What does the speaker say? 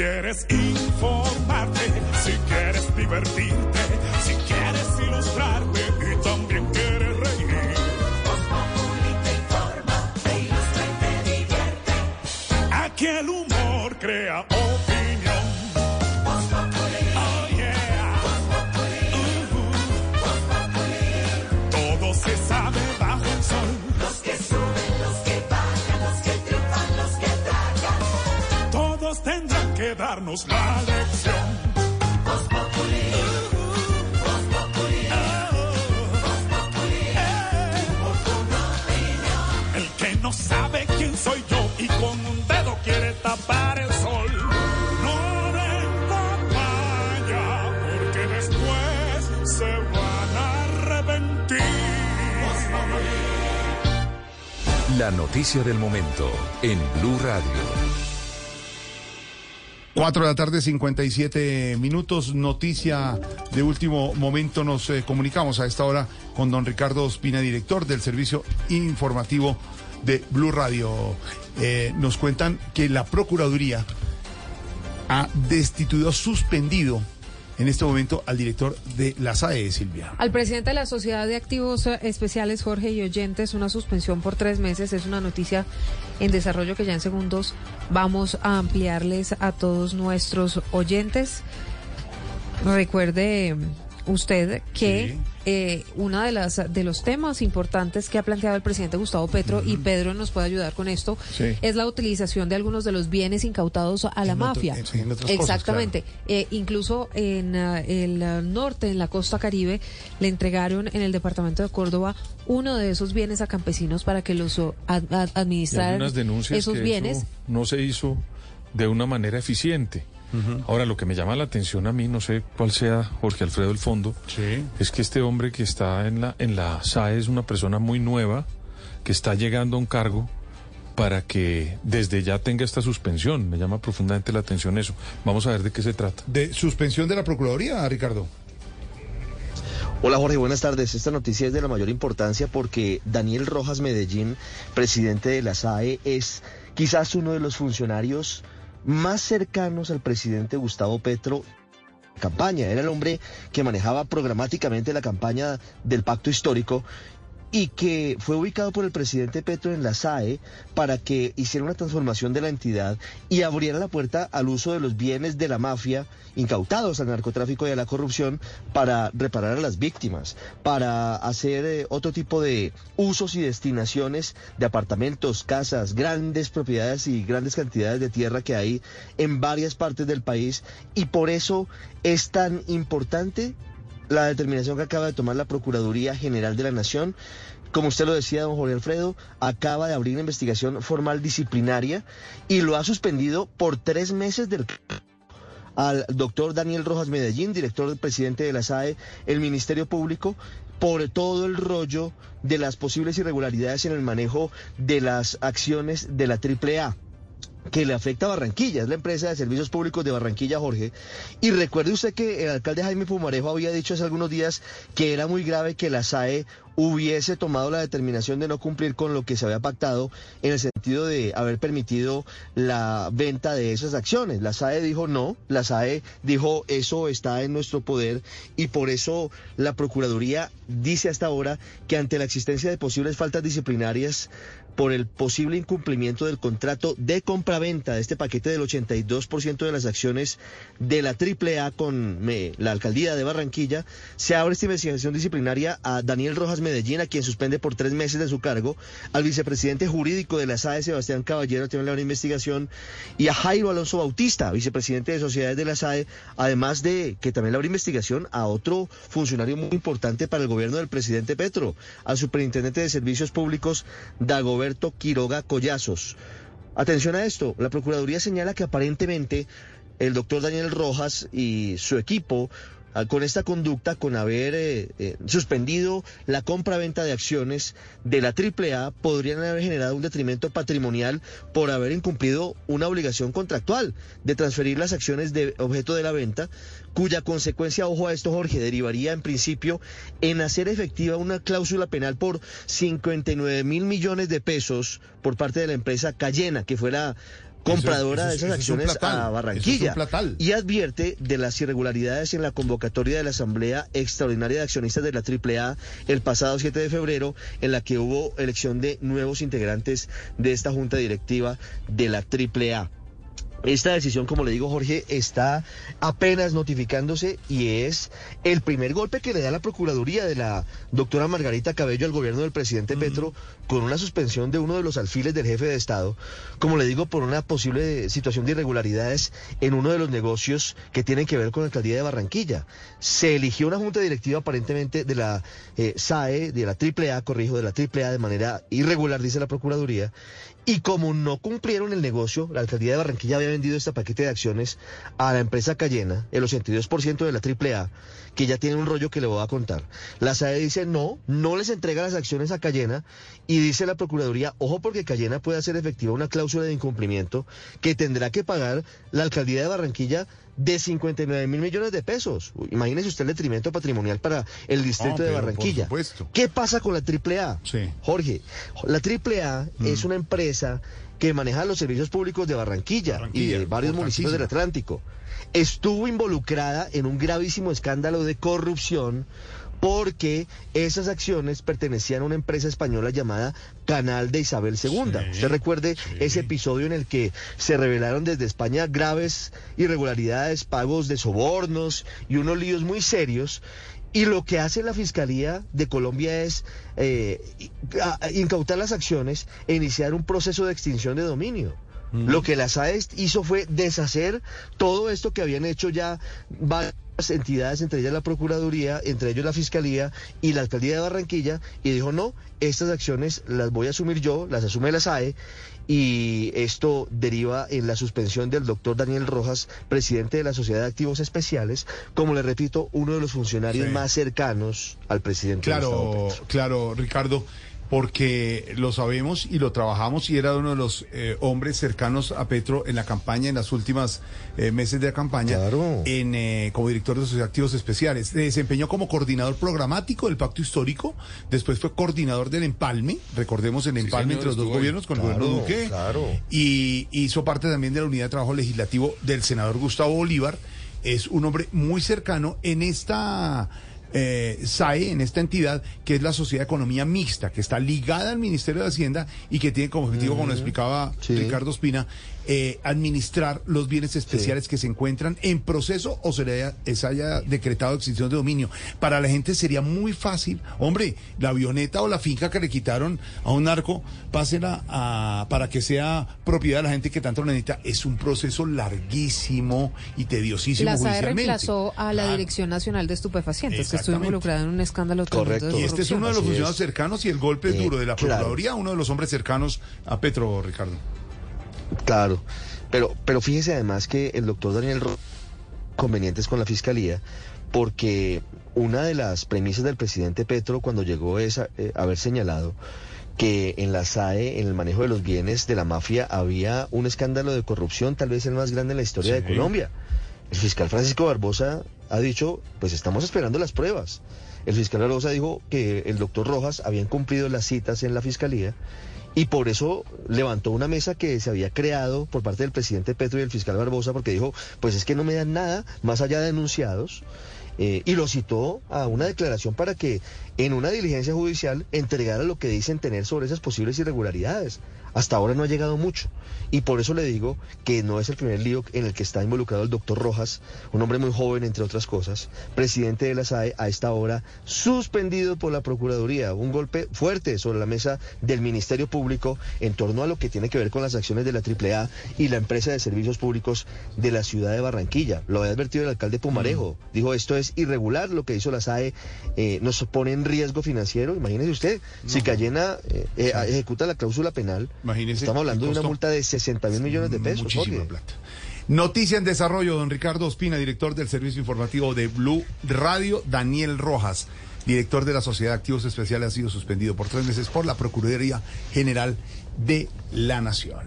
quieres informarte, si quieres divertirte, si quieres ilustrarte y también quieres reír. Voz Populi te informa, te ilustra y te divierte. Aquí el humor crea opinión. La lección. Oportuna opinión. El que no sabe quién soy yo y con un dedo quiere tapar el sol. No den porque después se van a arrepentir. La noticia del momento en Blue Radio. 4 de la tarde, 57 minutos. Noticia de último momento. Nos eh, comunicamos a esta hora con don Ricardo Ospina, director del servicio informativo de Blue Radio. Eh, nos cuentan que la Procuraduría ha destituido, suspendido en este momento al director de la SAE, Silvia. Al presidente de la Sociedad de Activos eh, Especiales, Jorge y Oyentes, una suspensión por tres meses. Es una noticia en desarrollo que ya en segundos vamos a ampliarles a todos nuestros oyentes. Recuerde usted que Sí. Eh, uno de las de los temas importantes que ha planteado el presidente Gustavo Petro y Pedro nos puede ayudar con esto Sí. es la utilización de algunos de los bienes incautados a la En otro- mafia. en- en otras cosas, Exactamente. Eh, incluso en ah, el ah, norte, en la costa caribe, le entregaron en el departamento de Córdoba uno de esos bienes a campesinos para que los hay administraran unas denuncias esos que bienes. eso no se hizo de una manera eficiente. Ahora, lo que me llama la atención a mí, no sé cuál sea Jorge Alfredo el fondo, Sí. es que este hombre que está en la, en la SAE es una persona muy nueva, que está llegando a un cargo para que desde ya tenga esta suspensión. Me llama profundamente la atención eso. Vamos a ver de qué se trata. De suspensión de la Procuraduría, Ricardo. Hola Jorge, buenas tardes. Esta noticia es de la mayor importancia porque Daniel Rojas Medellín, presidente de la SAE, es quizás uno de los funcionarios más cercanos al presidente Gustavo Petro campaña. Era el hombre que manejaba programáticamente la campaña del pacto histórico y que fue ubicado por el presidente Petro en la SAE para que hiciera una transformación de la entidad y abriera la puerta al uso de los bienes de la mafia incautados al narcotráfico y a la corrupción para reparar a las víctimas, para hacer eh, otro tipo de usos y destinaciones de apartamentos, casas, grandes propiedades y grandes cantidades de tierra que hay en varias partes del país. Y por eso es tan importante la determinación que acaba de tomar la Procuraduría General de la Nación. Como usted lo decía, don Jorge Alfredo, acaba de abrir una investigación formal disciplinaria y lo ha suspendido por tres meses del al doctor Daniel Rojas Medellín, director del presidente de la SAE, el Ministerio Público, por todo el rollo de las posibles irregularidades en el manejo de las acciones de la AAA que le afecta a Barranquilla, es la empresa de servicios públicos de Barranquilla, Jorge. Y recuerde usted que el alcalde Jaime Pumarejo había dicho hace algunos días que era muy grave que la SAE hubiese tomado la determinación de no cumplir con lo que se había pactado en el sentido de haber permitido la venta de esas acciones. La SAE dijo no, la SAE dijo eso está en nuestro poder y por eso la Procuraduría dice hasta ahora que ante la existencia de posibles faltas disciplinarias por el posible incumplimiento del contrato de compraventa de este paquete del 82% de las acciones de la AAA con la alcaldía de Barranquilla, se abre esta investigación disciplinaria a Daniel Rojas Medellín, a quien suspende por tres meses de su cargo, al vicepresidente jurídico de la SAE, Sebastián Caballero, tiene la investigación, y a Jairo Alonso Bautista, vicepresidente de Sociedades de la SAE, además de que también le abre investigación a otro funcionario muy importante para el gobierno del presidente Petro, al superintendente de Servicios Públicos, Dagoberto Quiroga Collazos. Atención a esto, la Procuraduría señala que aparentemente el doctor Daniel Rojas y su equipo con esta conducta, con haber eh, eh, suspendido la compra-venta de acciones de la AAA, podrían haber generado un detrimento patrimonial por haber incumplido una obligación contractual de transferir las acciones de objeto de la venta, cuya consecuencia, ojo a esto Jorge, derivaría en principio en hacer efectiva una cláusula penal por 59 mil millones de pesos por parte de la empresa Cayena, que fuera compradora eso de esas es acciones platal, a es Barranquilla y advierte de las irregularidades en la convocatoria de la Asamblea Extraordinaria de Accionistas de la AAA el pasado 7 de febrero, en la que hubo elección de nuevos integrantes de esta junta directiva de la AAA. Esta decisión, como le digo Jorge, está apenas notificándose y es el primer golpe que le da la Procuraduría de la doctora Margarita Cabello al gobierno del presidente Petro con una suspensión de uno de los alfiles del jefe de Estado, como le digo, por una posible situación de irregularidades en uno de los negocios que tienen que ver con la alcaldía de Barranquilla. Se eligió una junta directiva aparentemente de la eh, SAE, de la AAA, corrijo, de la AAA de manera irregular, dice la Procuraduría, y como no cumplieron el negocio, la alcaldía de Barranquilla había vendido este paquete de acciones a la empresa Cayena, el 82% de la AAA, que ya tiene un rollo que le voy a contar. La SAE dice no, no les entrega las acciones a Cayena y dice la Procuraduría, ojo porque Cayena puede hacer efectiva una cláusula de incumplimiento que tendrá que pagar la alcaldía de Barranquilla de 59 mil millones de pesos. Imagínese usted el detrimento patrimonial para el distrito de por Barranquilla. supuesto. ¿Qué pasa con la AAA? Sí. Jorge, la AAA es una empresa que maneja los servicios públicos de Barranquilla, y Barranquilla, de varios municipios del Atlántico. Estuvo involucrada en un gravísimo escándalo de corrupción porque esas acciones pertenecían a una empresa española llamada Canal de Isabel II. Sí, Usted recuerde sí. ese episodio en el que se revelaron desde España graves irregularidades, pagos de sobornos y unos líos muy serios. Y lo que hace la Fiscalía de Colombia es eh, incautar las acciones e iniciar un proceso de extinción de dominio. Lo que la SAE hizo fue deshacer todo esto que habían hecho ya entidades, entre ellas la Procuraduría, entre ellos la Fiscalía y la Alcaldía de Barranquilla, y dijo, no, estas acciones las voy a asumir yo, las asume la SAE, y esto deriva en la suspensión del doctor Daniel Rojas, presidente de la Sociedad de Activos Especiales, como le repito, uno de los funcionarios Sí. más cercanos al presidente Claro, Petro. claro, Ricardo, porque lo sabemos y lo trabajamos y era uno de los eh, hombres cercanos a Petro en la campaña, en las últimas eh, meses de la campaña, Claro. en, eh, como director de de Activos Especiales. Se desempeñó como coordinador programático del Pacto Histórico, después fue coordinador del empalme, recordemos el empalme señor, entre los dos gobiernos con el Claro, gobierno Duque, claro. y hizo parte también de la unidad de trabajo legislativo del senador Gustavo Bolívar. Es un hombre muy cercano en esta eh, SAE, en esta entidad, que es la Sociedad de Economía Mixta, que está ligada al Ministerio de Hacienda y que tiene como objetivo, como lo explicaba Sí. Ricardo Espina, eh, administrar los bienes especiales que se encuentran en proceso o se le haya, se haya decretado extinción de dominio. Para la gente sería muy fácil, hombre, la avioneta o la finca que le quitaron a un narco, pásela a, para que sea propiedad de la gente que tanto lo necesita. Es un proceso larguísimo y tediosísimo La SAE judicialmente. reemplazó a la Claro. Dirección Nacional de Estupefacientes, que estuvo involucrada en un escándalo Correcto. de Y este es uno de los Así funcionarios es. cercanos y el golpe es Eh, duro de la claro. Procuraduría, uno de los hombres cercanos a Petro, Ricardo. Claro, pero, pero fíjese además que el doctor Daniel Ro convenientes con la fiscalía, porque una de las premisas del presidente Petro cuando llegó es a- eh, haber señalado que en la SAE, en el manejo de los bienes de la mafia, había un escándalo de corrupción, tal vez el más grande en la historia de. Colombia. El fiscal Francisco Barbosa ha dicho, pues estamos esperando las pruebas. El fiscal Barbosa dijo que el doctor Rojas había cumplido las citas en la fiscalía y por eso levantó una mesa que se había creado por parte del presidente Petro y el fiscal Barbosa porque dijo, pues es que no me dan nada más allá de enunciados. eh, y lo citó a una declaración para que en una diligencia judicial entregara lo que dicen tener sobre esas posibles irregularidades. Hasta ahora no ha llegado mucho. Y por eso le digo que no es el primer lío en el que está involucrado el doctor Rojas, un hombre muy joven, entre otras cosas, presidente de la SAE, a esta hora suspendido por la Procuraduría. Un golpe fuerte sobre la mesa del Ministerio Público en torno a lo que tiene que ver con las acciones de la AAA y la empresa de servicios públicos de la ciudad de Barranquilla. Lo había advertido el alcalde Pumarejo. Dijo, esto es irregular lo que hizo la SAE, eh, nos pone en riesgo financiero. Imagínese usted, si Cayena eh, eh, ejecuta la cláusula penal, Imagínese estamos hablando de una multa de 60 mil millones de pesos. Muchísima Jorge. plata. Noticia en desarrollo, don Ricardo Ospina, director del servicio informativo de Blue Radio, Daniel Rojas, director de la Sociedad de Activos Especiales, ha sido suspendido por tres meses por la Procuraduría General de la Nación.